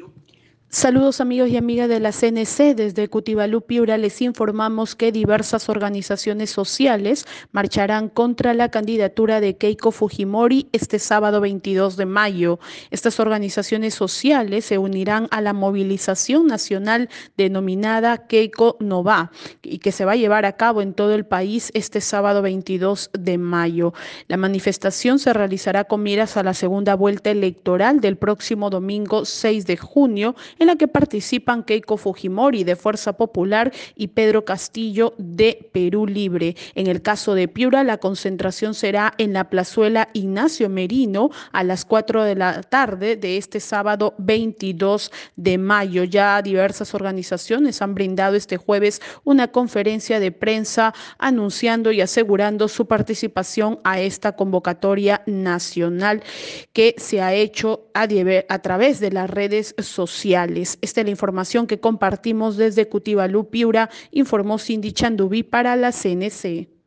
Rio. Saludos amigos y amigas de la CNC. Desde Cutibalú, Piura, les informamos que diversas organizaciones sociales marcharán contra la candidatura de Keiko Fujimori este sábado 22 de mayo. Estas organizaciones sociales se unirán a la movilización nacional denominada Keiko Nova y que se va a llevar a cabo en todo el país este sábado 22 de mayo. La manifestación se realizará con miras a la segunda vuelta electoral del próximo domingo 6 de junio en la que participan Keiko Fujimori de Fuerza Popular y Pedro Castillo de Perú Libre. En el caso de Piura, la concentración será en la plazuela Ignacio Merino a las 4 de la tarde de este sábado 22 de mayo. Ya diversas organizaciones han brindado este jueves una conferencia de prensa anunciando y asegurando su participación a esta convocatoria nacional que se ha hecho a, a través de las redes sociales. Esta es la información que compartimos desde Cutibalú, Piura, informó Cindy Chandubí para la CNC.